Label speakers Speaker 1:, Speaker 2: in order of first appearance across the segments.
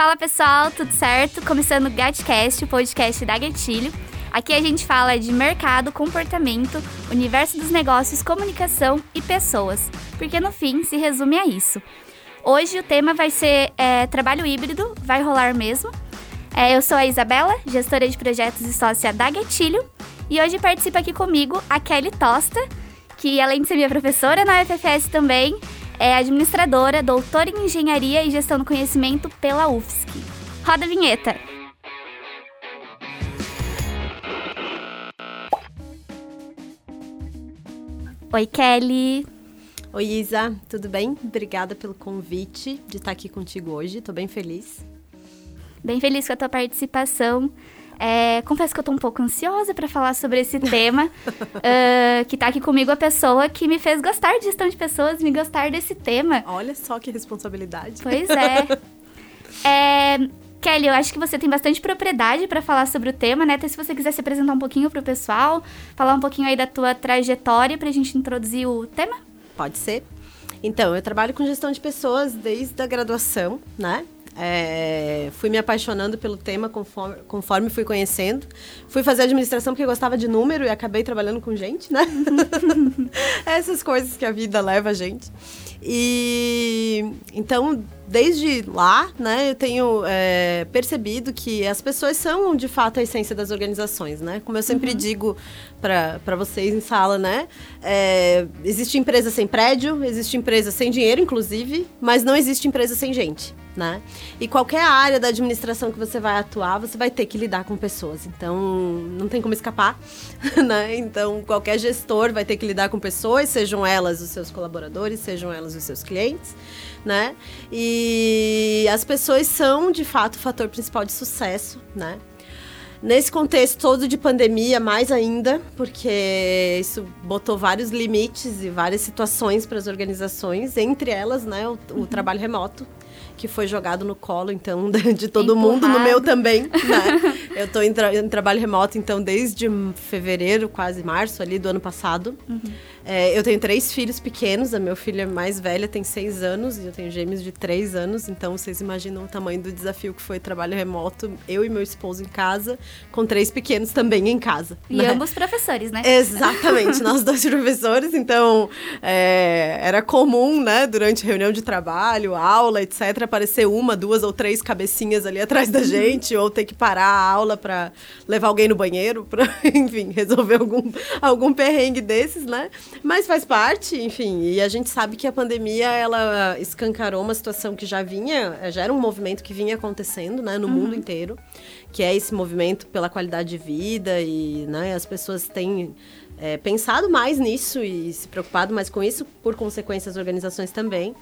Speaker 1: Fala pessoal, tudo certo? Começando o Gatcast, o podcast da Gatilho. Aqui a gente fala de mercado, comportamento, universo dos negócios, comunicação e pessoas, porque no fim se resume a isso. Hoje o tema vai ser é, trabalho híbrido, vai rolar mesmo. É, eu sou a Isabela, gestora de projetos e sócia da Gatilho, e hoje participa aqui comigo a Kelly Tosta, que além de ser minha professora na UFFS também, é administradora, doutora em engenharia e gestão do conhecimento pela UFSC. Roda a vinheta! Oi, Kelly.
Speaker 2: Oi, Isa, tudo bem? Obrigada pelo convite de estar aqui contigo hoje, estou bem feliz.
Speaker 1: Bem feliz com a tua participação. É, confesso que eu tô um pouco ansiosa para falar sobre esse tema, uh, que tá aqui comigo a pessoa que me fez gostar de gestão de pessoas, me gostar desse tema.
Speaker 2: Olha só que responsabilidade.
Speaker 1: Pois é. é Kelly, eu acho que você tem bastante propriedade para falar sobre o tema, né? Até se você quiser se apresentar um pouquinho pro pessoal, falar um pouquinho aí da tua trajetória pra gente introduzir o tema.
Speaker 2: Pode ser. Então, eu trabalho com gestão de pessoas desde a graduação, né? É, fui me apaixonando pelo tema conforme, conforme fui conhecendo. Fui fazer administração porque gostava de número e acabei trabalhando com gente, né? Essas coisas que a vida leva a gente. E então, desde lá, né, eu tenho é, percebido que as pessoas são de fato a essência das organizações, né? Como eu sempre uhum. digo para vocês em sala, né? É, existe empresa sem prédio, existe empresa sem dinheiro, inclusive, mas não existe empresa sem gente né? E qualquer área da administração que você vai atuar, você vai ter que lidar com pessoas. Então, não tem como escapar, né? Então, qualquer gestor vai ter que lidar com pessoas, sejam elas os seus colaboradores, sejam elas os seus clientes, né? E as pessoas são, de fato, o fator principal de sucesso, né? Nesse contexto todo de pandemia, mais ainda, porque isso botou vários limites e várias situações para as organizações, entre elas, né, o, o uhum. trabalho remoto, que foi jogado no colo, então, de todo Empurrado. mundo, no meu também, né? Eu estou em, tra em, trabalho remoto, então, desde fevereiro, quase março ali do ano passado. Uhum. É, eu tenho três filhos pequenos, a minha filha mais velha tem seis anos e eu tenho gêmeos de três anos, então vocês imaginam o tamanho do desafio que foi trabalho remoto, eu e meu esposo em casa, com três pequenos também em casa.
Speaker 1: E né? ambos professores, né?
Speaker 2: Exatamente, nós dois professores, então é, era comum, né, durante reunião de trabalho, aula, etc., aparecer uma, duas ou três cabecinhas ali atrás da gente, ou ter que parar a aula para levar alguém no banheiro, para, enfim, resolver algum, algum perrengue desses, né? Mas faz parte, enfim, e a gente sabe que a pandemia, ela escancarou uma situação que já vinha, já era um movimento que vinha acontecendo, né, no uhum. mundo inteiro, que é esse movimento pela qualidade de vida e, né, as pessoas têm é, pensado mais nisso e se preocupado mais com isso, por consequência as organizações também.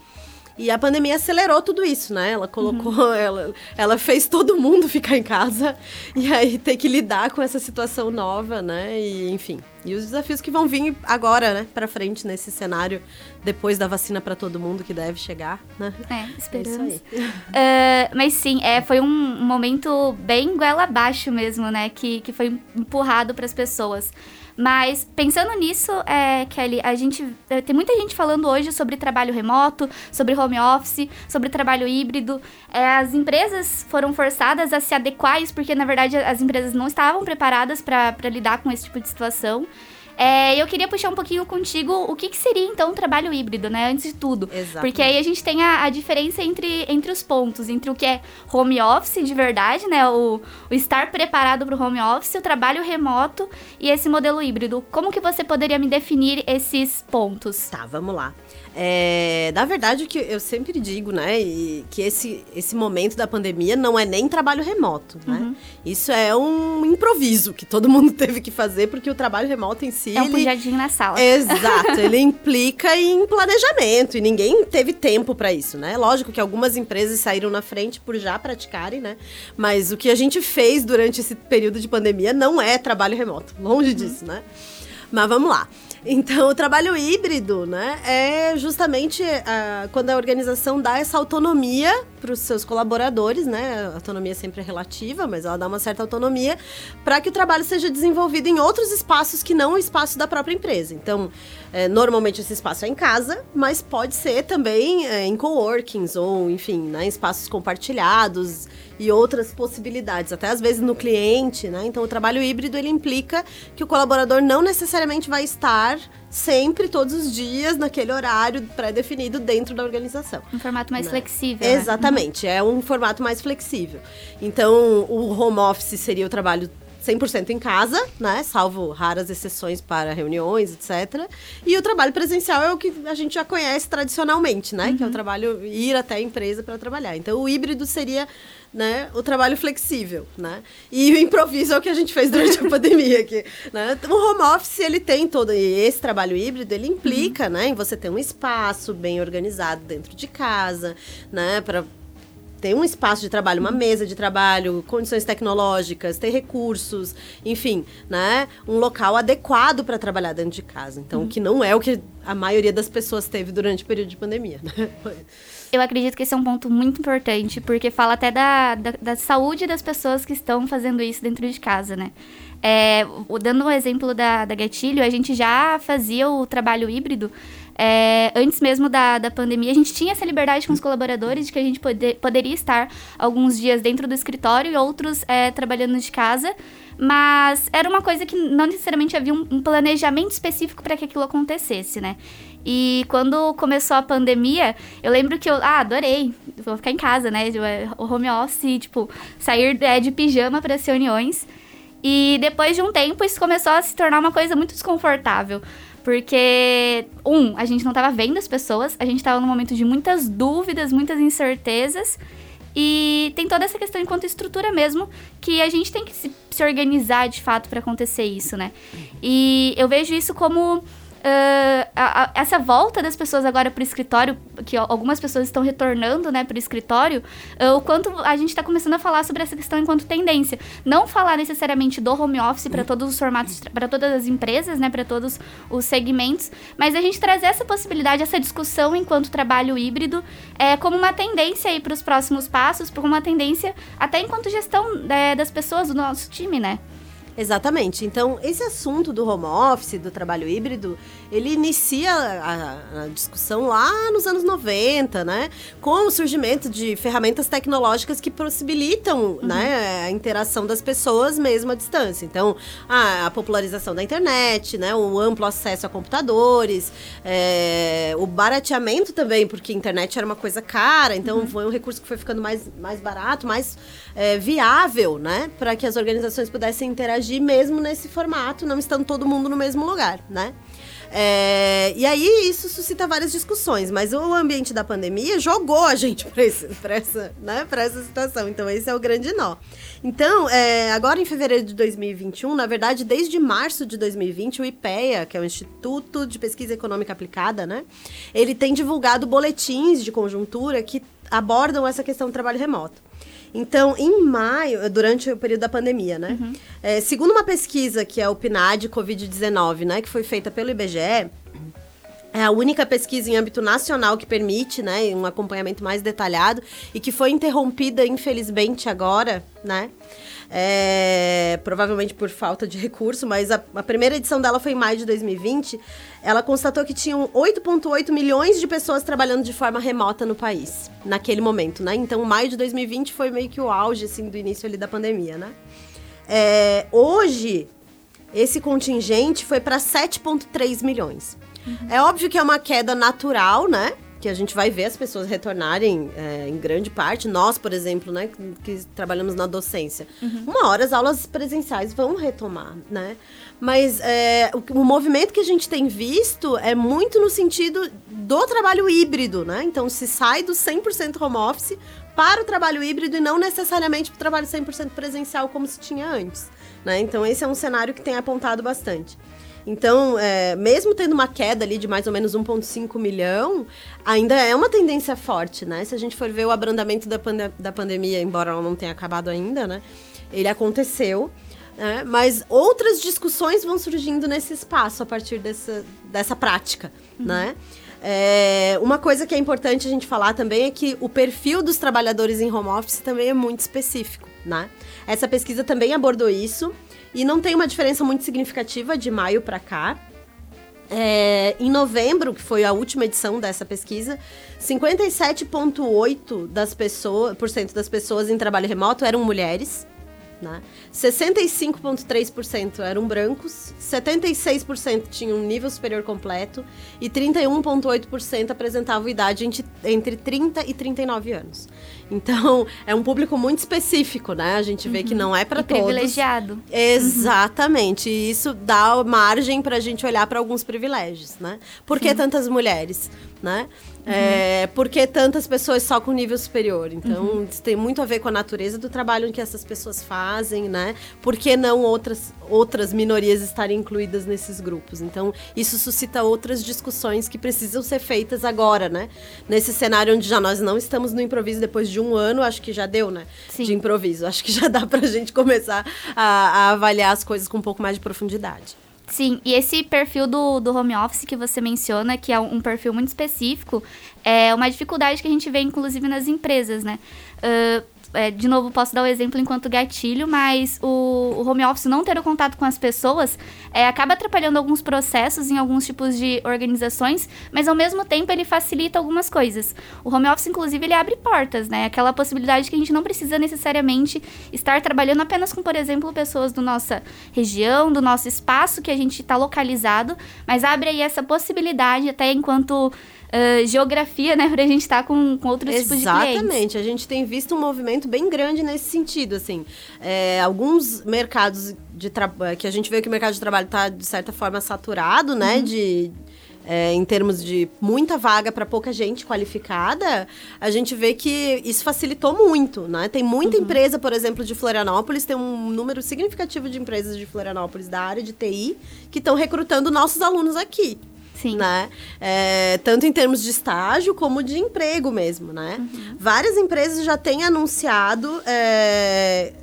Speaker 2: E a pandemia acelerou tudo isso, né? Ela colocou, uhum. ela, ela fez todo mundo ficar em casa e aí ter que lidar com essa situação nova, né? E enfim, e os desafios que vão vir agora, né, para frente nesse cenário depois da vacina para todo mundo que deve chegar, né?
Speaker 1: É, esperamos. É uh, mas sim, é, foi um momento bem goela abaixo mesmo, né, que, que foi empurrado para as pessoas. Mas pensando nisso, é, Kelly, a gente é, tem muita gente falando hoje sobre trabalho remoto, sobre home office, sobre trabalho híbrido. É, as empresas foram forçadas a se adequar a isso, porque na verdade as empresas não estavam preparadas para lidar com esse tipo de situação. É, eu queria puxar um pouquinho contigo o que, que, seria então o trabalho híbrido, né? Antes de tudo. Exatamente. Porque aí a gente tem a, a, diferença entre, entre os pontos, entre o que é home office de verdade, né? O, o estar preparado para o home office, o trabalho remoto e esse modelo híbrido. Como que você poderia me definir esses pontos?
Speaker 2: Tá, vamos lá. É, na verdade, o que eu sempre digo, né, que esse, esse momento da pandemia não é nem trabalho remoto, né? Uhum. Isso é um improviso que todo mundo teve que fazer, porque o trabalho remoto em si...
Speaker 1: É um ele... pujadinho na sala.
Speaker 2: Exato, ele implica em planejamento, e ninguém teve tempo para isso, né? Lógico que algumas empresas saíram na frente por já praticarem, né? Mas o que a gente fez durante esse período de pandemia não é trabalho remoto, longe uhum. disso, né? Mas vamos lá. Então, o trabalho híbrido, né, é justamente uh, quando a organização dá essa autonomia para os seus colaboradores, né? A autonomia sempre é relativa, mas ela dá uma certa autonomia para que o trabalho seja desenvolvido em outros espaços que não o espaço da própria empresa. Então, é, normalmente esse espaço é em casa, mas pode ser também é, em coworkings ou, enfim, né, em espaços compartilhados e outras possibilidades, até às vezes no cliente, né? Então o trabalho híbrido ele implica que o colaborador não necessariamente vai estar sempre, todos os dias, naquele horário pré-definido dentro da organização.
Speaker 1: Um formato mais
Speaker 2: né?
Speaker 1: flexível. Né?
Speaker 2: Exatamente, né? é um formato mais flexível. Então o home office seria o trabalho 100% em casa, né? Salvo raras exceções para reuniões, etc. E o trabalho presencial é o que a gente já conhece tradicionalmente, né? Uhum. Que é o uhum. trabalho ir até a empresa para trabalhar. Então, o híbrido seria né, o trabalho flexível, né? E o improviso é o que a gente fez durante a pandemia aqui, né? O home office, ele tem todo esse trabalho híbrido, ele implica, uhum. né, em você ter um espaço bem organizado dentro de casa, né, para ter um espaço de trabalho, uma mesa de trabalho, condições tecnológicas, ter recursos, enfim, né? Um local adequado para trabalhar dentro de casa. Então, uhum. que não é o que a maioria das pessoas teve durante o período de pandemia, né?
Speaker 1: Eu acredito que esse é um ponto muito importante, porque fala até da, da, da saúde das pessoas que estão fazendo isso dentro de casa, né? É, dando um exemplo da, da Gatilho, a gente já fazia o trabalho híbrido é, antes mesmo da, da pandemia, a gente tinha essa liberdade com os colaboradores de que a gente poder, poderia estar alguns dias dentro do escritório e outros é, trabalhando de casa. Mas era uma coisa que não necessariamente havia um, um planejamento específico para que aquilo acontecesse, né? E quando começou a pandemia, eu lembro que eu, ah, adorei, vou ficar em casa, né? O home office, tipo, sair é, de pijama para as reuniões. E depois de um tempo, isso começou a se tornar uma coisa muito desconfortável. Porque, um, a gente não estava vendo as pessoas, a gente estava num momento de muitas dúvidas, muitas incertezas. E tem toda essa questão enquanto estrutura mesmo, que a gente tem que se, se organizar de fato para acontecer isso, né? E eu vejo isso como Uh, a, a, essa volta das pessoas agora para o escritório, que algumas pessoas estão retornando né, para o escritório, uh, o quanto a gente está começando a falar sobre essa questão enquanto tendência. Não falar necessariamente do home office para todos os formatos, para todas as empresas, né, para todos os segmentos, mas a gente trazer essa possibilidade, essa discussão enquanto trabalho híbrido, é, como uma tendência para os próximos passos, como uma tendência até enquanto gestão é, das pessoas do nosso time, né?
Speaker 2: Exatamente. Então, esse assunto do home office, do trabalho híbrido, ele inicia a, a, discussão lá nos anos 90, né? Com o surgimento de ferramentas tecnológicas que possibilitam uhum. né, a interação das pessoas mesmo à distância. Então, a, a popularização da internet, né? O amplo acesso a computadores, é, o barateamento também, porque a internet era uma coisa cara, então uhum. foi um recurso que foi ficando mais, mais barato, mais é, viável, né? Para que as organizações pudessem interagir mesmo nesse formato, não estando todo mundo no mesmo lugar, né? É, e aí isso suscita várias discussões, mas o ambiente da pandemia jogou a gente para essa, né, essa situação. Então, esse é o grande nó. Então, é, agora em fevereiro de 2021, na verdade, desde março de 2020, o IPEA, que é o Instituto de Pesquisa Econômica Aplicada, né, ele tem divulgado boletins de conjuntura que abordam essa questão do trabalho remoto. Então, em maio, durante o período da pandemia, né? Uhum. É, segundo uma pesquisa que é o PNAD Covid-19, né? Que foi feita pelo IBGE, é a única pesquisa em âmbito nacional que permite, né, um acompanhamento mais detalhado e que foi interrompida, infelizmente, agora, né? é, provavelmente por falta de recurso, mas a, a, primeira edição dela foi em maio de 2020. Ela constatou que tinham 8,8 milhões de pessoas trabalhando de forma remota no país, naquele momento, né? Então, maio de 2020 foi meio que o auge, assim, do início ali da pandemia, né? É, hoje, esse contingente foi para 7,3 milhões. Uhum. É óbvio que é uma queda natural, né? que a gente vai ver as pessoas retornarem é, em grande parte. Nós, por exemplo, né, que, trabalhamos na docência. Uhum. Uma hora as aulas presenciais vão retomar, né? Mas é, o, o, movimento que a gente tem visto é muito no sentido do trabalho híbrido, né? Então, se sai do 100% home office para o trabalho híbrido e não necessariamente para o trabalho 100% presencial como se tinha antes, né? Então, esse é um cenário que tem apontado bastante. Então, é, mesmo tendo uma queda ali de mais ou menos 1,5 milhão, ainda é uma tendência forte, né? Se a gente for ver o abrandamento da, pande da pandemia, embora ela não tenha acabado ainda, né? Ele aconteceu. né? mas outras discussões vão surgindo nesse espaço a partir dessa, dessa prática, uhum. né? É, uma coisa que é importante a gente falar também é que o perfil dos trabalhadores em home office também é muito específico, né? Essa pesquisa também abordou isso e não tem uma diferença muito significativa de maio para cá. É, em novembro, que foi a última edição dessa pesquisa, 57,8% das pessoas, das pessoas em trabalho remoto eram mulheres. Né? 65,3% eram brancos, 76% tinham um nível superior completo e 31,8% apresentavam idade entre 30 e 39 anos. Então, é um público muito específico, né? A gente vê uhum. que não é para todos.
Speaker 1: privilegiado.
Speaker 2: Exatamente. Uhum. E isso dá margem para a gente olhar para alguns privilégios, né? Por que tantas mulheres, né? Uhum. É, por que tantas pessoas só com nível superior? Então, uhum. isso tem muito a ver com a natureza do trabalho que essas pessoas fazem, né? Por que não outras, outras minorias estarem incluídas nesses grupos? Então, isso suscita outras discussões que precisam ser feitas agora, né? Nesse cenário onde já nós não estamos no improviso depois de um ano, acho que já deu, né? Sim. De improviso. Acho que já dá pra gente começar a, a avaliar as coisas com um pouco mais de profundidade.
Speaker 1: Sim, e esse perfil do, do home office que você menciona, que é um perfil muito específico, é uma dificuldade que a gente vê, inclusive, nas empresas, né? Uh, é, de novo, posso dar o exemplo enquanto gatilho, mas o, o home office não ter o contato com as pessoas é, acaba atrapalhando alguns processos em alguns tipos de organizações, mas ao mesmo tempo ele facilita algumas coisas. O home office, inclusive, ele abre portas, né? Aquela possibilidade que a gente não precisa necessariamente estar trabalhando apenas com, por exemplo, pessoas da nossa região, do nosso espaço que a gente está localizado, mas abre aí essa possibilidade até enquanto uh, geografia, né, pra gente estar tá com, com outros
Speaker 2: Exatamente.
Speaker 1: tipos de clientes.
Speaker 2: Exatamente, a gente tem visto um movimento bem grande nesse sentido, assim. É, alguns mercados de que a gente vê que o mercado de trabalho está, de certa forma, saturado, né, uhum. de... É, em termos de muita vaga para pouca gente qualificada, a gente vê que isso facilitou muito, né? Tem muita uhum. empresa, por exemplo, de Florianópolis, tem um número significativo de empresas de Florianópolis da área de TI que estão recrutando nossos alunos aqui.
Speaker 1: Sim.
Speaker 2: Né? É, tanto em termos de estágio como de emprego mesmo, né? Uhum. Várias empresas já têm anunciado é,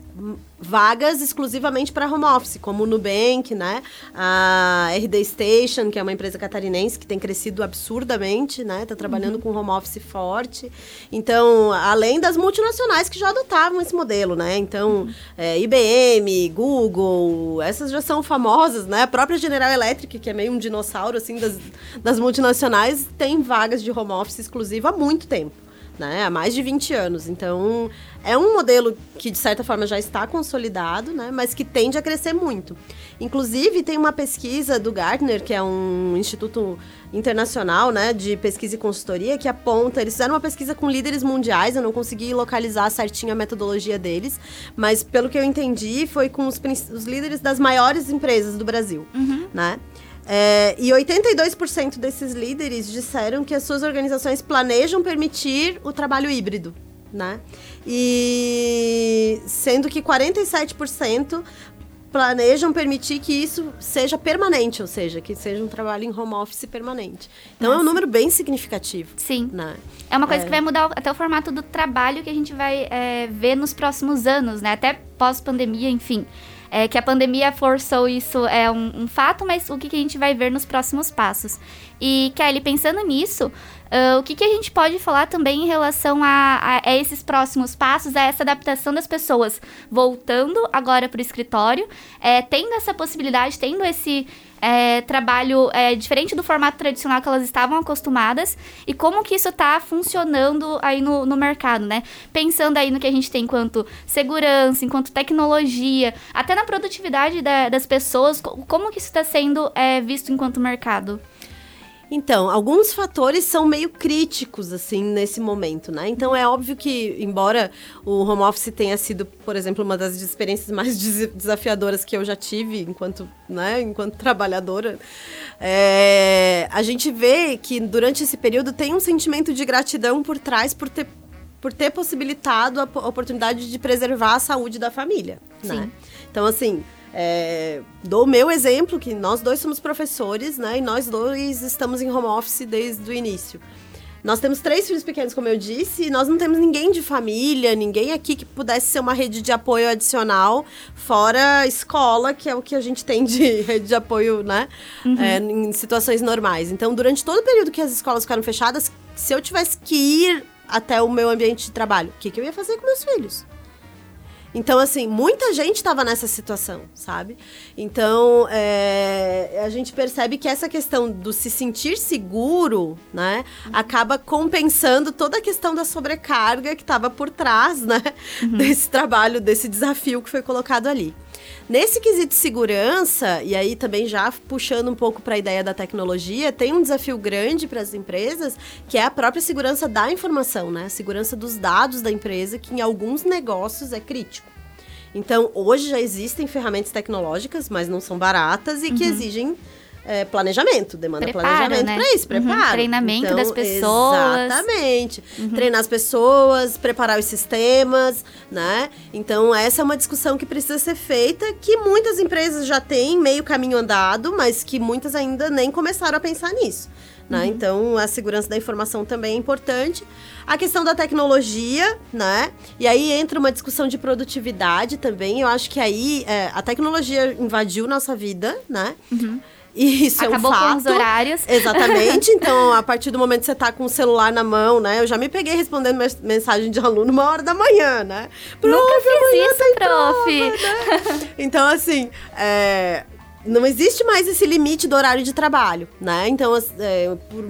Speaker 2: vagas exclusivamente para home office, como o Nubank, né? A RD Station, que é uma empresa catarinense que tem crescido absurdamente, né? Está trabalhando uhum. com home office forte. Então, além das multinacionais que já adotavam esse modelo, né? Então, uhum. é, IBM, Google, essas já são famosas, né? A própria General Electric, que é meio um dinossauro, assim, das, das multinacionais, tem vagas de home office exclusiva há muito tempo né? Há mais de 20 anos. Então, é um modelo que, de certa forma, já está consolidado, né? Mas que tende a crescer muito. Inclusive, tem uma pesquisa do Gartner, que é um instituto internacional, né, de pesquisa e consultoria, que aponta... Eles fizeram uma pesquisa com líderes mundiais, eu não consegui localizar certinho a metodologia deles, mas, pelo que eu entendi, foi com os, os líderes das maiores empresas do Brasil, uhum. né? É, e 82% desses líderes disseram que as suas organizações planejam permitir o trabalho híbrido, né? E sendo que 47% planejam permitir que isso seja permanente, ou seja, que seja um trabalho em home office permanente. Então Nossa. é um número bem significativo.
Speaker 1: Sim. Né? É uma coisa é. que vai mudar até o formato do trabalho que a gente vai é, ver nos próximos anos, né? Até pós-pandemia, enfim. É, que a pandemia forçou isso é um, um fato, mas o que, que, a gente vai ver nos próximos passos. E, Kelly, pensando nisso, uh, o que, que, a gente pode falar também em relação a, a, a, esses próximos passos, a essa adaptação das pessoas voltando agora para o escritório, é, tendo essa possibilidade, tendo esse, é, trabalho é, diferente do formato tradicional que elas estavam acostumadas e como que isso está funcionando aí no, no mercado, né? Pensando aí no que a gente tem enquanto segurança, enquanto tecnologia, até na produtividade da, das pessoas, como que isso está sendo é, visto enquanto mercado?
Speaker 2: Então, alguns fatores são meio críticos, assim, nesse momento, né? Então, é óbvio que, embora o home office tenha sido, por exemplo, uma das experiências mais desafiadoras que eu já tive enquanto, né, enquanto trabalhadora, é, a gente vê que durante esse período tem um sentimento de gratidão por trás por ter, por ter possibilitado a oportunidade de preservar a saúde da família, né? Sim. né? Então, assim, é, dou o meu exemplo, que nós dois somos professores, né? E nós dois estamos em home office desde o início. Nós temos três filhos pequenos, como eu disse, e nós não temos ninguém de família, ninguém aqui que pudesse ser uma rede de apoio adicional, fora escola, que é o que a gente tem de rede de apoio, né? Uhum. É, em situações normais. Então, durante todo o período que as escolas ficaram fechadas, se eu tivesse que ir até o meu ambiente de trabalho, o que, que eu ia fazer com meus filhos? Então, assim, muita gente estava nessa situação, sabe? Então, é, a gente percebe que essa questão do se sentir seguro, né, uhum. acaba compensando toda a questão da sobrecarga que estava por trás, né, uhum. desse trabalho, desse desafio que foi colocado ali. Nesse quesito de segurança, e aí também já puxando um pouco para a ideia da tecnologia, tem um desafio grande para as empresas, que é a própria segurança da informação, né? A segurança dos dados da empresa, que em alguns negócios é crítico. Então, hoje já existem ferramentas tecnológicas, mas não são baratas e uhum. que exigem é, planejamento, demanda preparo, planejamento né? para isso, uhum. preparo.
Speaker 1: Uhum. Treinamento então, das pessoas.
Speaker 2: Exatamente. Uhum. Treinar as pessoas, preparar os sistemas, né? Então, essa é uma discussão que precisa ser feita, que muitas empresas já têm meio caminho andado, mas que muitas ainda nem começaram a pensar nisso. Né? Uhum. Então, a segurança da informação também é importante. A questão da tecnologia, né? E aí entra uma discussão de produtividade também. Eu acho que aí é, a tecnologia invadiu nossa vida, né?
Speaker 1: Uhum.
Speaker 2: E isso
Speaker 1: Acabou
Speaker 2: é um fato.
Speaker 1: com os horários.
Speaker 2: Exatamente. Então, a partir do momento que você tá com o celular na mão, né? Eu já me peguei respondendo mensagem de aluno uma hora da manhã, né?
Speaker 1: Prof, Nunca fiz isso, prof.
Speaker 2: Prova, né? Então, assim, é, não existe mais esse limite do horário de trabalho, né? Então, é, por,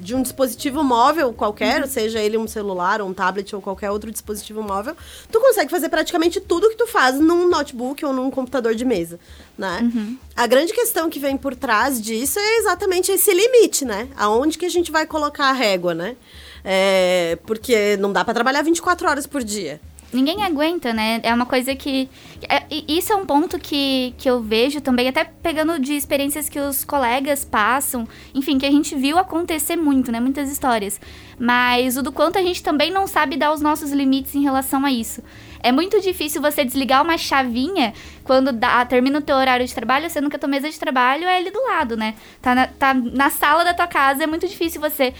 Speaker 2: de um dispositivo móvel qualquer, uhum. seja ele um celular, um tablet ou qualquer outro dispositivo móvel, tu consegue fazer praticamente tudo que tu faz num notebook ou num computador de mesa, né? Uhum. A grande questão que vem por trás disso é exatamente esse limite, né? Aonde que a gente vai colocar a régua, né? É, porque não dá para trabalhar 24 horas por dia.
Speaker 1: Ninguém aguenta, né? É uma coisa que. É, isso é um ponto que, que eu vejo também, até pegando de experiências que os colegas passam, enfim, que a gente viu acontecer muito, né? Muitas histórias. Mas o do quanto a gente também não sabe dar os nossos limites em relação a isso. É muito difícil você desligar uma chavinha quando dá, termina o teu horário de trabalho, sendo que a tua mesa de trabalho é ali do lado, né? Tá na, tá na sala da tua casa, é muito difícil você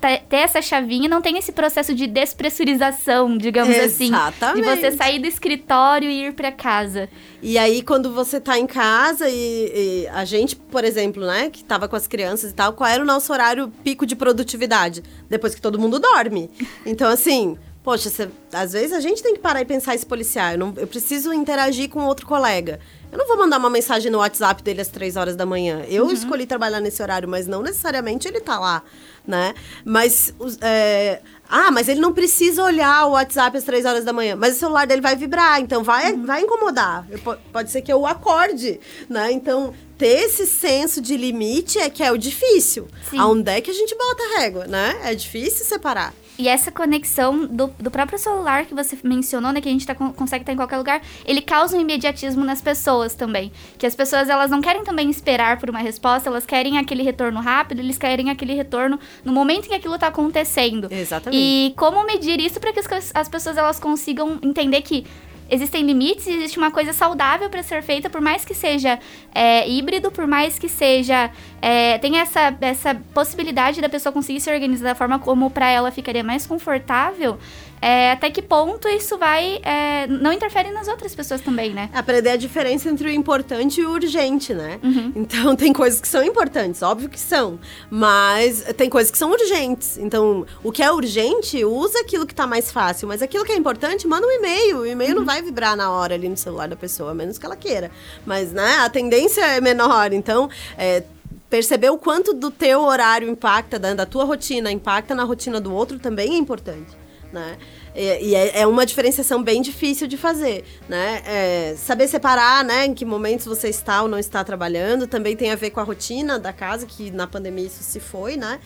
Speaker 1: ter essa chavinha, não tem esse processo de despressurização, digamos
Speaker 2: Exatamente.
Speaker 1: assim. De você sair do escritório e ir para casa.
Speaker 2: E aí, quando você tá em casa e, e, a gente, por exemplo, né, que tava com as crianças e tal, qual era o nosso horário pico de produtividade? Depois que todo mundo dorme. Então, assim, poxa, cê, às vezes a gente tem que parar e pensar esse policial. Eu, não, eu preciso interagir com outro colega. Eu não vou mandar uma mensagem no WhatsApp dele às três horas da manhã. Eu uhum. escolhi trabalhar nesse horário, mas não necessariamente ele tá lá, né? Mas. É... Ah, mas ele não precisa olhar o WhatsApp às três horas da manhã. Mas o celular dele vai vibrar, então vai, uhum. vai incomodar. Eu, pode ser que eu acorde, né? Então, ter esse senso de limite é que é o difícil. Sim. Aonde é que a gente bota a régua, né? É difícil separar.
Speaker 1: E essa conexão do, do próprio celular que você mencionou, né? Que a gente tá, consegue estar em qualquer lugar, ele causa um imediatismo nas pessoas também. Que as pessoas, elas não querem também esperar por uma resposta, elas querem aquele retorno rápido, eles querem aquele retorno no momento em que aquilo tá acontecendo.
Speaker 2: Exatamente.
Speaker 1: E como medir isso para que as, as pessoas elas consigam entender que existem limites e existe uma coisa saudável para ser feita, por mais que seja é, híbrido, por mais que seja. É, tem essa, essa possibilidade da pessoa conseguir se organizar da forma como para ela ficaria mais confortável é, até que ponto isso vai. É, não interfere nas outras pessoas também, né?
Speaker 2: Aprender a diferença entre o importante e o urgente, né? Uhum. Então, tem coisas que são importantes, óbvio que são. Mas tem coisas que são urgentes. Então, o que é urgente, usa aquilo que tá mais fácil. Mas aquilo que é importante, manda um e-mail. O e-mail uhum. não vai vibrar na hora ali no celular da pessoa, a menos que ela queira. Mas, né, a tendência é menor. Então, é, perceber o quanto do teu horário impacta, da, da tua rotina, impacta na rotina do outro também é importante né? E, e é, é, uma diferenciação bem difícil de fazer, né? É, saber separar, né? Em que momentos você está ou não está trabalhando, também tem a ver com a rotina da casa, que na pandemia isso se foi, né?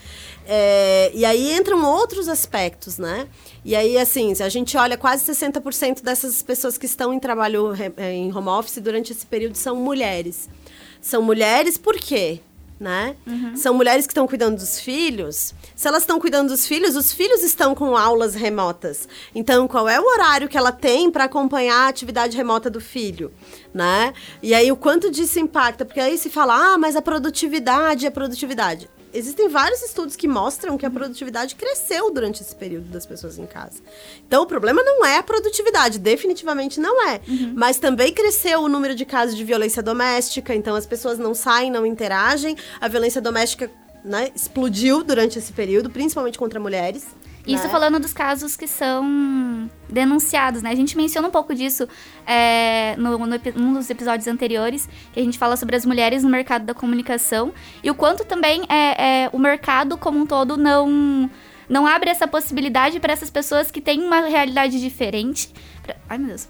Speaker 2: É, e aí entram outros aspectos, né? E aí, assim, a gente olha, quase 60% dessas pessoas que estão em trabalho em home office durante esse período são mulheres. São mulheres por quê? Né? Uhum. São mulheres que estão cuidando dos filhos. Se elas estão cuidando dos filhos, os filhos estão com aulas remotas. Então, qual é o horário que ela tem para acompanhar a atividade remota do filho, né? E aí o quanto disso impacta? Porque aí se fala: "Ah, mas a produtividade, a produtividade". Existem vários estudos que mostram que a produtividade cresceu durante esse período das pessoas em casa. Então, o problema não é a produtividade, definitivamente não é. Uhum. Mas também cresceu o número de casos de violência doméstica, então as pessoas não saem, não interagem. A violência doméstica né, explodiu durante esse período, principalmente contra mulheres.
Speaker 1: Isso
Speaker 2: né?
Speaker 1: falando dos casos que são denunciados, né? A gente menciona um pouco disso é, no, no, num dos episódios anteriores, que a gente fala sobre as mulheres no mercado da comunicação e o quanto também é, é o mercado como um todo não não abre essa possibilidade para essas pessoas que têm uma realidade diferente. Pra, ai, meu Deus.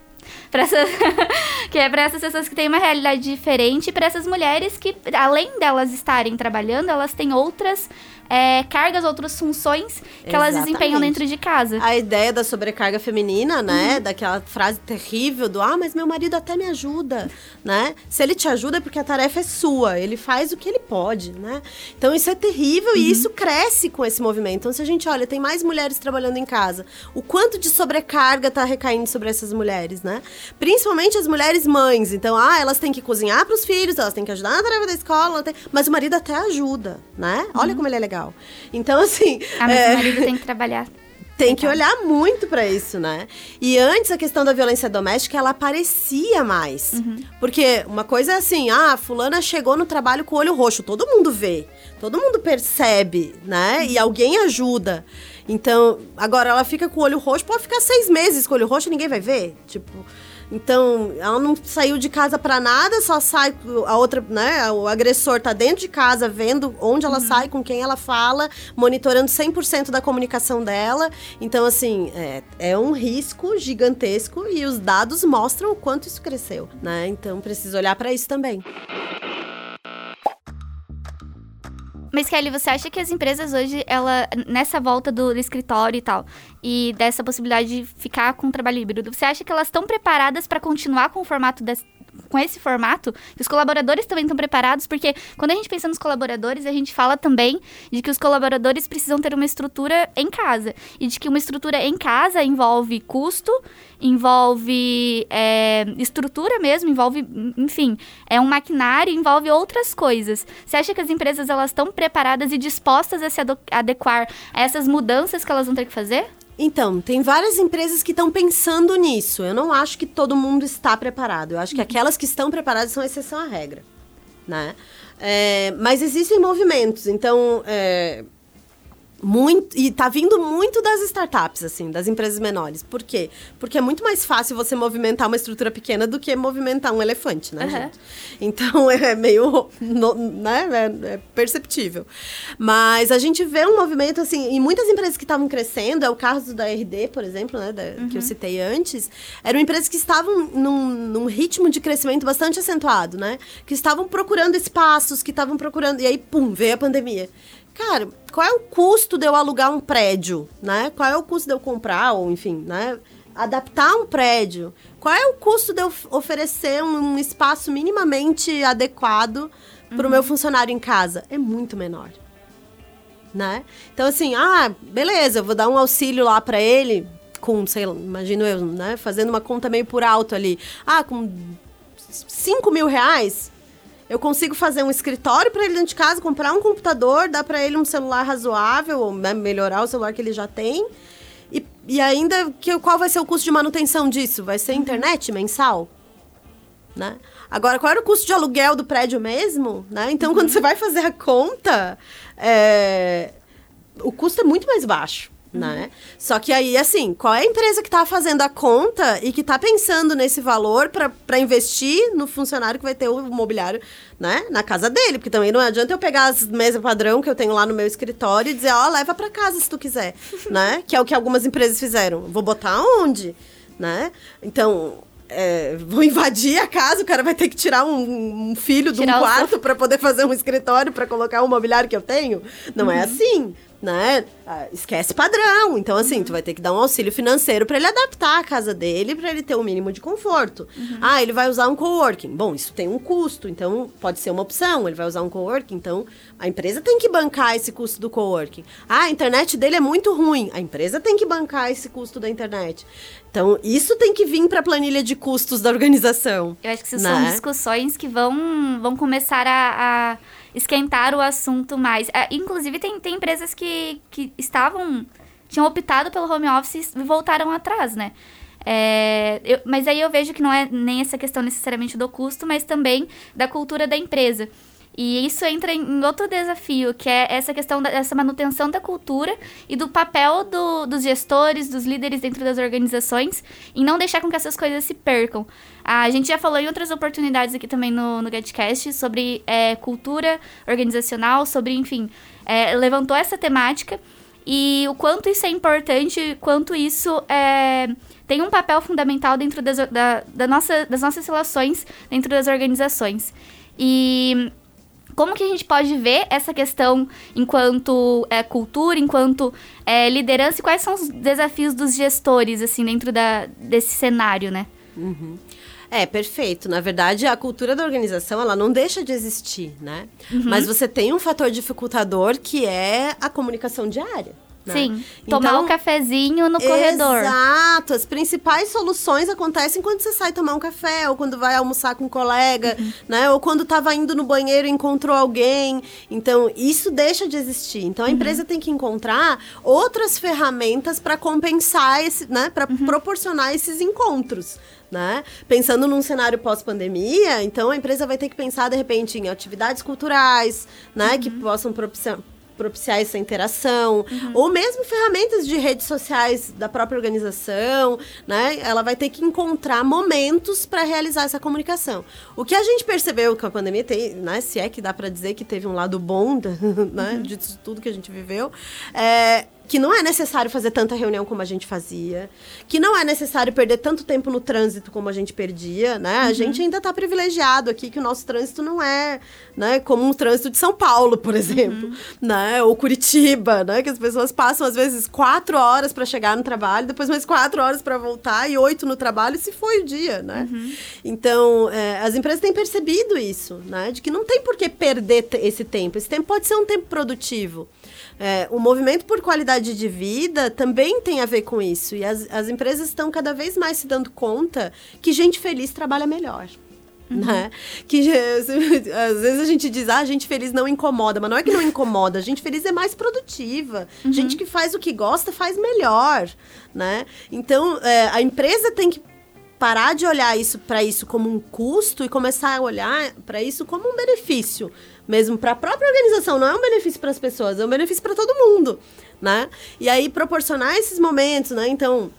Speaker 1: Pra essas, que é para essas pessoas que têm uma realidade diferente e para essas mulheres que, além delas estarem trabalhando, elas têm outras é, cargas, outras funções que Exatamente. elas desempenham dentro de casa.
Speaker 2: A ideia da sobrecarga feminina, né? Uhum. Daquela frase terrível do ah, mas meu marido até me ajuda, né? Se ele te ajuda é porque a tarefa é sua, ele faz o que ele pode, né? Então isso é terrível uhum. e isso cresce com esse movimento. Então se a gente olha, tem mais mulheres trabalhando em casa, o quanto de sobrecarga tá recaindo sobre essas mulheres, né? Principalmente as mulheres mães. Então, ah, elas têm que cozinhar para os filhos, elas têm que ajudar na tarefa da escola, tem... mas o marido até ajuda, né? Olha uhum. como ele é legal. Então, assim.
Speaker 1: Ah, mas é... o marido tem que trabalhar.
Speaker 2: Tem que olhar muito para isso, né? E antes a questão da violência doméstica, ela aparecia mais. Uhum. Porque uma coisa é assim, ah, fulana chegou no trabalho com o olho roxo, todo mundo vê, todo mundo percebe, né? Uhum. E alguém ajuda. Então, agora ela fica com o olho roxo, pode ficar seis meses com o olho roxo e ninguém vai ver. Tipo, então, ela não saiu de casa para nada, só sai a outra, né? O agressor tá dentro de casa vendo onde ela uhum. sai, com quem ela fala, monitorando 100% da comunicação dela. Então, assim, é, é um risco gigantesco e os dados mostram o quanto isso cresceu, né? Então, precisa olhar para isso também.
Speaker 1: Mas, Kelly, você acha que as empresas hoje, ela, nessa volta do, do escritório e tal, e dessa possibilidade de ficar com o trabalho híbrido, você acha que elas estão preparadas para continuar com o formato desse, com esse formato, os colaboradores também estão preparados, porque quando a gente pensa nos colaboradores, a gente fala também de que os colaboradores precisam ter uma estrutura em casa. E de que uma estrutura em casa envolve custo, envolve é, estrutura mesmo, envolve, enfim, é um maquinário, envolve outras coisas. Você acha que as empresas elas estão preparadas e dispostas a se adequar a essas mudanças que elas vão ter que fazer?
Speaker 2: Então, tem várias empresas que estão pensando nisso. Eu não acho que todo mundo está preparado. Eu acho que uhum. aquelas que estão preparadas são exceção à regra, né? É, mas existem movimentos. Então, é, muito, e tá vindo muito das startups, assim, das empresas menores. Por quê? Porque é muito mais fácil você movimentar uma estrutura pequena do que movimentar um elefante, né, uhum. gente? Então é meio. No, né? É, é, perceptível. Mas a gente vê um movimento, assim, em muitas empresas que estavam crescendo, é o caso da RD, por exemplo, né? Da, uhum. Que eu uhum. citei antes, eram empresas que estavam num, num ritmo de crescimento bastante acentuado, né? Que estavam procurando espaços, que estavam procurando. E aí, pum, veio a pandemia cara, qual é o custo de eu alugar um prédio, né? Qual é o custo de eu comprar, ou enfim, né? Adaptar um prédio. Qual é o custo de eu oferecer um, um espaço minimamente adequado para o uhum. meu funcionário em casa? É muito menor. Né? Então, assim, ah, beleza, eu vou dar um auxílio lá para ele, com, sei lá, imagino eu, né? Fazendo uma conta meio por alto ali. Ah, com 5 mil reais, eu consigo fazer um escritório para ele dentro de casa, comprar um computador, dar para ele um celular razoável, ou né, melhorar o celular que ele já tem. E, e ainda, que, qual vai ser o custo de manutenção disso? Vai ser internet mensal? Né? Agora, qual era o custo de aluguel do prédio mesmo? Né? Então, uhum. quando você vai fazer a conta, é... o custo é muito mais baixo né? Só que aí, assim, qual é a empresa que está fazendo a conta e que está pensando nesse valor para investir no funcionário que vai ter o mobiliário, né? Na casa dele. Porque também não adianta eu pegar as mesas padrão que eu tenho lá no meu escritório e dizer, ó, oh, leva para casa se tu quiser, né? Que é o que algumas empresas fizeram. Vou botar onde? Né? Então, é, vou invadir a casa, o cara vai ter que tirar um, um filho tirar de um quarto para poder fazer um escritório para colocar o mobiliário que eu tenho. Não é uhum. é assim, né? Ah, esquece padrão. Então, assim, uhum. tu vai ter que dar um auxílio financeiro para ele adaptar a casa dele, para ele ter o um mínimo de conforto. Uhum. Ah, ele vai usar um coworking. Bom, isso tem um custo, então pode ser uma opção. Ele vai usar um coworking, então a empresa tem que bancar esse custo do coworking. Ah, a internet dele é muito ruim. A empresa tem que bancar esse custo da internet. Então, isso tem que vir para a planilha de custos da organização.
Speaker 1: Eu acho que isso né? são discussões que vão, vão começar a, a esquentar o assunto mais. É, inclusive, tem, tem empresas que, que estavam. tinham optado pelo home office e voltaram atrás, né? É, eu, mas aí eu vejo que não é nem essa questão necessariamente do custo, mas também da cultura da empresa. E isso entra em outro desafio, que é essa questão dessa manutenção da cultura e do papel do, dos gestores, dos líderes dentro das organizações, em não deixar com que essas coisas se percam. A gente já falou em outras oportunidades aqui também no, no GetCast sobre é, cultura organizacional, sobre, enfim, é, levantou essa temática e o quanto isso é importante, quanto isso é, tem um papel fundamental dentro das, da, da nossa, das nossas relações dentro das organizações. E como que a gente pode ver essa questão enquanto é, cultura, enquanto é, liderança e quais são os desafios dos gestores, assim, dentro da, desse cenário, né?
Speaker 2: Uhum. É, perfeito. Na verdade, a cultura da organização, ela não deixa de existir, né? Uhum. Mas você tem um fator dificultador que é a comunicação diária. Né?
Speaker 1: Sim, tomar então, um cafezinho no corredor.
Speaker 2: Exato, as principais soluções acontecem quando você sai tomar um café, ou quando vai almoçar com um colega, uhum. né? Ou quando estava indo no banheiro e encontrou alguém. Então, isso deixa de existir. Então, a uhum. empresa tem que encontrar outras ferramentas para compensar esse, né? Para uhum. proporcionar esses encontros. Né? Pensando num cenário pós-pandemia, então a empresa vai ter que pensar de repente em atividades culturais, né, que uhum. possam propiciar, propiciar essa interação, uhum. ou mesmo ferramentas de redes sociais da própria organização, né? Ela vai ter que encontrar momentos para realizar essa comunicação. O que a gente percebeu que a pandemia tem, né? Se é que dá para dizer que teve um lado bom, né? Uhum. De tudo que a gente viveu, é que não é necessário fazer tanta reunião como a gente fazia, que não é necessário perder tanto tempo no trânsito como a gente perdia, né? Uhum. A gente ainda está privilegiado aqui que o nosso trânsito não é, né, como um trânsito de São Paulo, por exemplo, uhum. né? Ou Curitiba, né? Que as pessoas passam às vezes quatro horas para chegar no trabalho, depois mais quatro horas para voltar e oito no trabalho, se foi o dia, né? Uhum. Então, é, as empresas têm percebido isso, né? De que não tem por que perder esse tempo. Esse tempo pode ser um tempo produtivo. É, o movimento por qualidade de vida também tem a ver com isso. E as, as empresas estão cada vez mais se dando conta que gente feliz trabalha melhor. Uhum. Né? Que às vezes a gente diz, ah, gente feliz não incomoda, mas não é que não incomoda, gente feliz é mais produtiva. Uhum. Gente que faz o que gosta faz melhor, né? Então, é, a empresa tem que parar de olhar isso para isso como um custo e começar a olhar para isso como um benefício mesmo para a própria organização, não é um benefício para as pessoas, é um benefício para todo mundo, né? E aí proporcionar esses momentos, né? Então,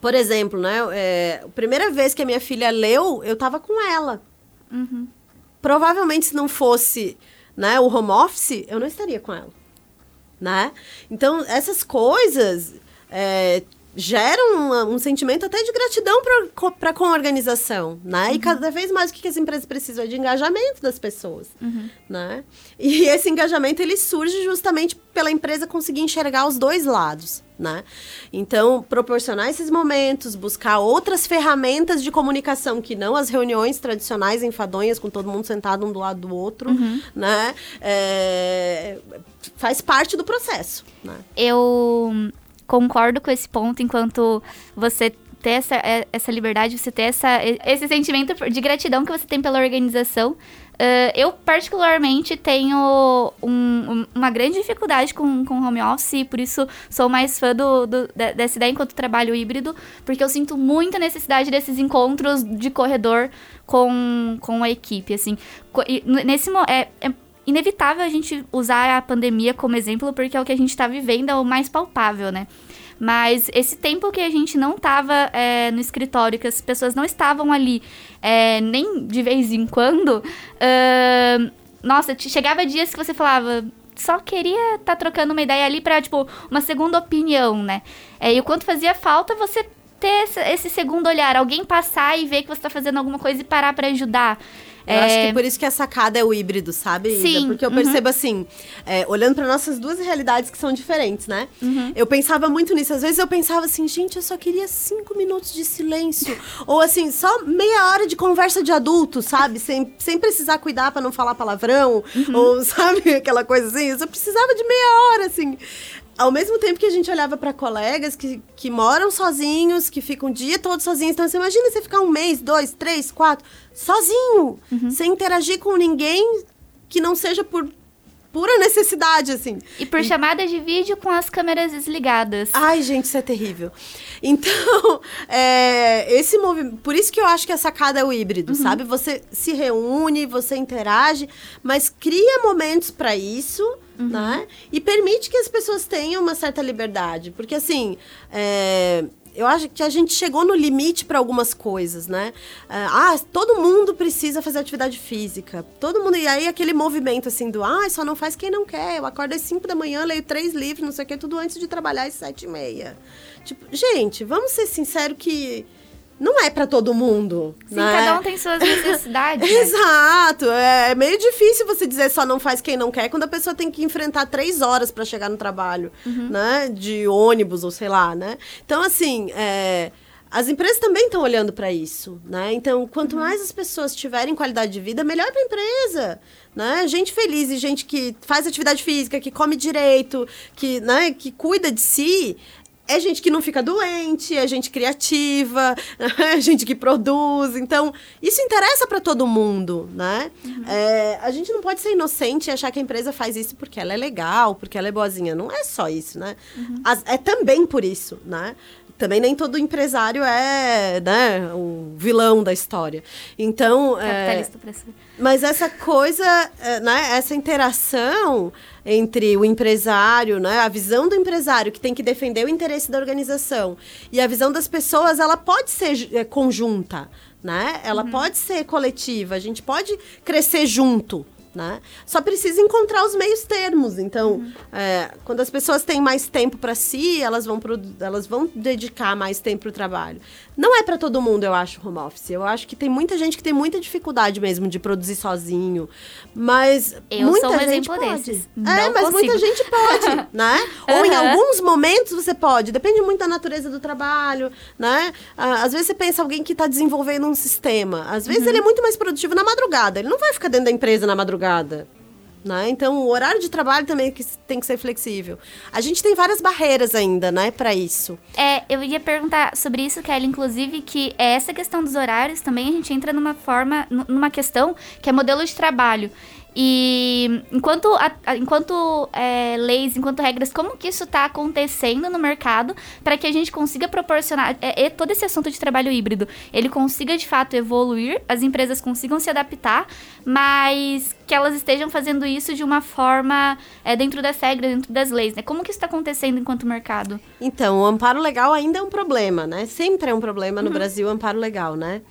Speaker 2: por exemplo, né? É, a primeira vez que a minha filha leu, eu estava com ela. Uhum. Provavelmente se não fosse, né, o home office, eu não estaria com ela, né? Então essas coisas é, geram um, um, sentimento até de gratidão para com a organização, né? Uhum. E cada vez mais o que, que as empresas precisam é de engajamento das pessoas, uhum. né? E esse engajamento ele surge justamente pela empresa conseguir enxergar os dois lados, né? Então, proporcionar esses momentos, buscar outras ferramentas de comunicação que não as reuniões tradicionais enfadonhas com todo mundo sentado um do lado do outro, uhum. né? É, faz parte do processo, né?
Speaker 1: Eu concordo com esse ponto, enquanto você ter essa, é, essa liberdade, você ter essa, esse sentimento de gratidão que você tem pela organização. Uh, eu, particularmente, tenho um, uma grande dificuldade com, com home office, e por isso sou mais fã do, do, dessa ideia enquanto trabalho híbrido, porque eu sinto muita necessidade desses encontros de corredor com, com a equipe, assim. Nesse, é, é inevitável a gente usar a pandemia como exemplo, porque é o que a gente está vivendo, é o mais palpável, né? Mas esse tempo que a gente não estava é, no escritório, que as pessoas não estavam ali é, nem de vez em quando, uh, nossa, chegava dias que você falava, só queria estar tá trocando uma ideia ali para tipo, uma segunda opinião, né? É, e o quanto fazia falta você ter esse segundo olhar, alguém passar e ver que você está fazendo alguma coisa e parar para ajudar.
Speaker 2: Eu é... acho que é por isso que a sacada é o híbrido, sabe?
Speaker 1: Sim.
Speaker 2: Porque eu uhum. percebo assim, é, olhando para nossas duas realidades que são diferentes, né? Uhum. Eu pensava muito nisso. Às vezes eu pensava assim, gente, eu só queria cinco minutos de silêncio. Ou assim, só meia hora de conversa de adulto, sabe? Sem, sem precisar cuidar para não falar palavrão. Uhum. Ou, sabe, aquela coisa assim. Eu só precisava de meia hora, assim ao mesmo tempo que a gente olhava para colegas que, que moram sozinhos, que ficam o dia todo sozinhos. Então, você imagina você ficar um mês, dois, três, quatro, sozinho, uhum. sem interagir com ninguém que não seja por pura necessidade, assim.
Speaker 1: E por e... chamada de vídeo com as câmeras desligadas.
Speaker 2: Ai, gente, isso é terrível. Então, é, esse movimento. Por isso que eu acho que a sacada é o híbrido, uhum. sabe? Você se reúne, você interage, mas cria momentos para isso. Uhum. Né? E permite que as pessoas tenham uma certa liberdade. Porque, assim, é, eu acho que a gente chegou no limite para algumas coisas, né? Ah, todo mundo precisa fazer atividade física. Todo mundo. E aí aquele movimento assim do ah, só não faz quem não quer. Eu acordo às 5 da manhã, leio três livros, não sei o que, tudo antes de trabalhar às 7 e meia. Tipo, gente, vamos ser sinceros que não é para todo mundo.
Speaker 1: Sim,
Speaker 2: né?
Speaker 1: cada um tem suas necessidades. né?
Speaker 2: Exato. É meio difícil você dizer só não faz quem não quer quando a pessoa tem que enfrentar três horas para chegar no trabalho, uhum. né? De ônibus ou sei lá, né? Então, assim, é, as empresas também estão olhando para isso, né? Então, quanto uhum. mais as pessoas tiverem qualidade de vida, melhor para a empresa, né? Gente feliz e gente que faz atividade física, que come direito, que, né, que cuida de si, é gente que não fica doente, é gente criativa, é gente que produz. Então, isso interessa para todo mundo, né? Uhum. É, a gente não pode ser inocente e achar que a empresa faz isso porque ela é legal, porque ela é boazinha. Não é só isso, né? Uhum. As, é também por isso, né? também nem todo empresário é né, o vilão da história. Então.
Speaker 1: É,
Speaker 2: Capitalista é, Mas essa coisa, é, né, essa interação entre o empresário, né, a visão do empresário que tem que defender o interesse da organização e a visão das pessoas, ela pode ser é, conjunta. Né? Ela uhum. pode ser coletiva, a gente pode crescer junto, né? Só precisa encontrar os meios termos. Então, uhum. é, quando as pessoas têm mais tempo para si, elas vão, pro, elas vão dedicar mais tempo para o trabalho. Não é para todo mundo, eu acho, home office. Eu acho que tem muita gente que tem muita dificuldade mesmo de produzir sozinho. Mas
Speaker 1: eu
Speaker 2: muita
Speaker 1: sou um
Speaker 2: gente
Speaker 1: exemplo
Speaker 2: pode.
Speaker 1: desses.
Speaker 2: É, Não mas
Speaker 1: consigo.
Speaker 2: muita gente pode, né? Ou uhum. em alguns momentos você pode. Depende muito da natureza do trabalho, né? Às vezes você pensa alguém que está desenvolvendo um sistema. Às vezes uhum. ele é muito mais produtivo na madrugada. Ele não vai ficar dentro da empresa na madrugada. Né? Então, o horário de trabalho também tem que ser flexível. A gente tem várias barreiras ainda, né, para isso.
Speaker 1: É, eu ia perguntar sobre isso, Kelly, inclusive, que é essa questão dos horários também a gente entra numa forma, numa questão que é modelo de trabalho. E enquanto, a, enquanto é, leis, enquanto regras, como que isso está acontecendo no mercado para que a gente consiga proporcionar é, é, todo esse assunto de trabalho híbrido, ele consiga de fato evoluir, as empresas consigam se adaptar, mas que elas estejam fazendo isso de uma forma é, dentro das regras, dentro das leis, né? Como que isso está acontecendo enquanto mercado?
Speaker 2: Então, o amparo legal ainda é um problema, né? Sempre é um problema no uhum. Brasil o amparo legal, né?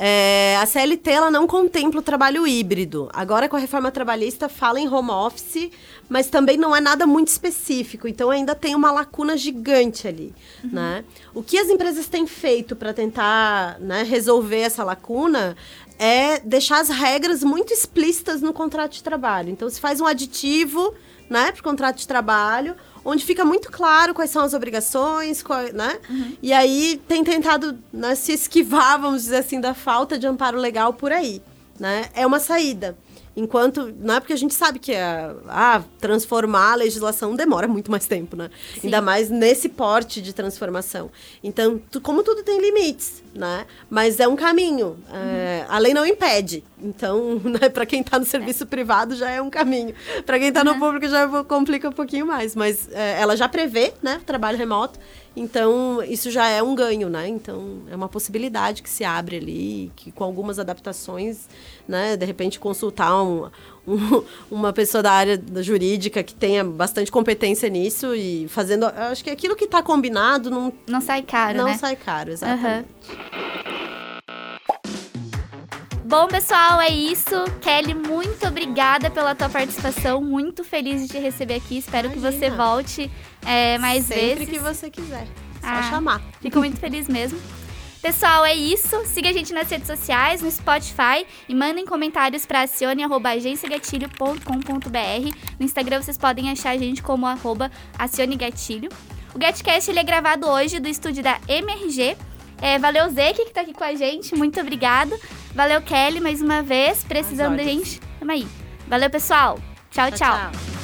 Speaker 2: É, a CLT ela não contempla o trabalho híbrido. Agora, com a reforma trabalhista, fala em home office, mas também não é nada muito específico. Então, ainda tem uma lacuna gigante ali. Uhum. Né? O que as empresas têm feito para tentar né, resolver essa lacuna é deixar as regras muito explícitas no contrato de trabalho. Então, se faz um aditivo né, para o contrato de trabalho, onde fica muito claro quais são as obrigações, qual, né? Uhum. E aí tem tentado né, se esquivar, vamos dizer assim, da falta de amparo legal por aí, né? É uma saída. Enquanto, não é porque a gente sabe que a, ah, transformar a legislação demora muito mais tempo, né? Sim. Ainda mais nesse porte de transformação. Então, tu, como tudo tem limites, né? Mas é um caminho. É, a lei não impede. Então, né, para quem está no serviço é. privado já é um caminho. Para quem está no uhum. público já complica um pouquinho mais. Mas é, ela já prevê, né, trabalho remoto. Então, isso já é um ganho, né? Então, é uma possibilidade que se abre ali, que com algumas adaptações, né? De repente, consultar um, um, uma pessoa da área jurídica que tenha bastante competência nisso e fazendo... Acho que aquilo que está combinado não...
Speaker 1: Não sai caro,
Speaker 2: Não
Speaker 1: né?
Speaker 2: sai caro, exatamente.
Speaker 1: Uhum. Bom, pessoal, é isso. Kelly, muito obrigada pela tua participação. Muito feliz de te receber aqui. Espero Imagina. que você volte é, mais
Speaker 2: Sempre
Speaker 1: vezes.
Speaker 2: Sempre que você quiser. Só ah, chamar.
Speaker 1: Fico muito feliz mesmo. Pessoal, é isso. Siga a gente nas redes sociais, no Spotify e mandem comentários para acione.agenciagatilho.com.br. No Instagram vocês podem achar a gente como arroba acionegatilho. O GetCast ele é gravado hoje do estúdio da MRG é, valeu, Zeke, que tá aqui com a gente. Muito obrigado. Valeu, Kelly, mais uma vez. Precisando da gente. Tamo aí. Valeu, pessoal. tchau. tchau. tchau. tchau.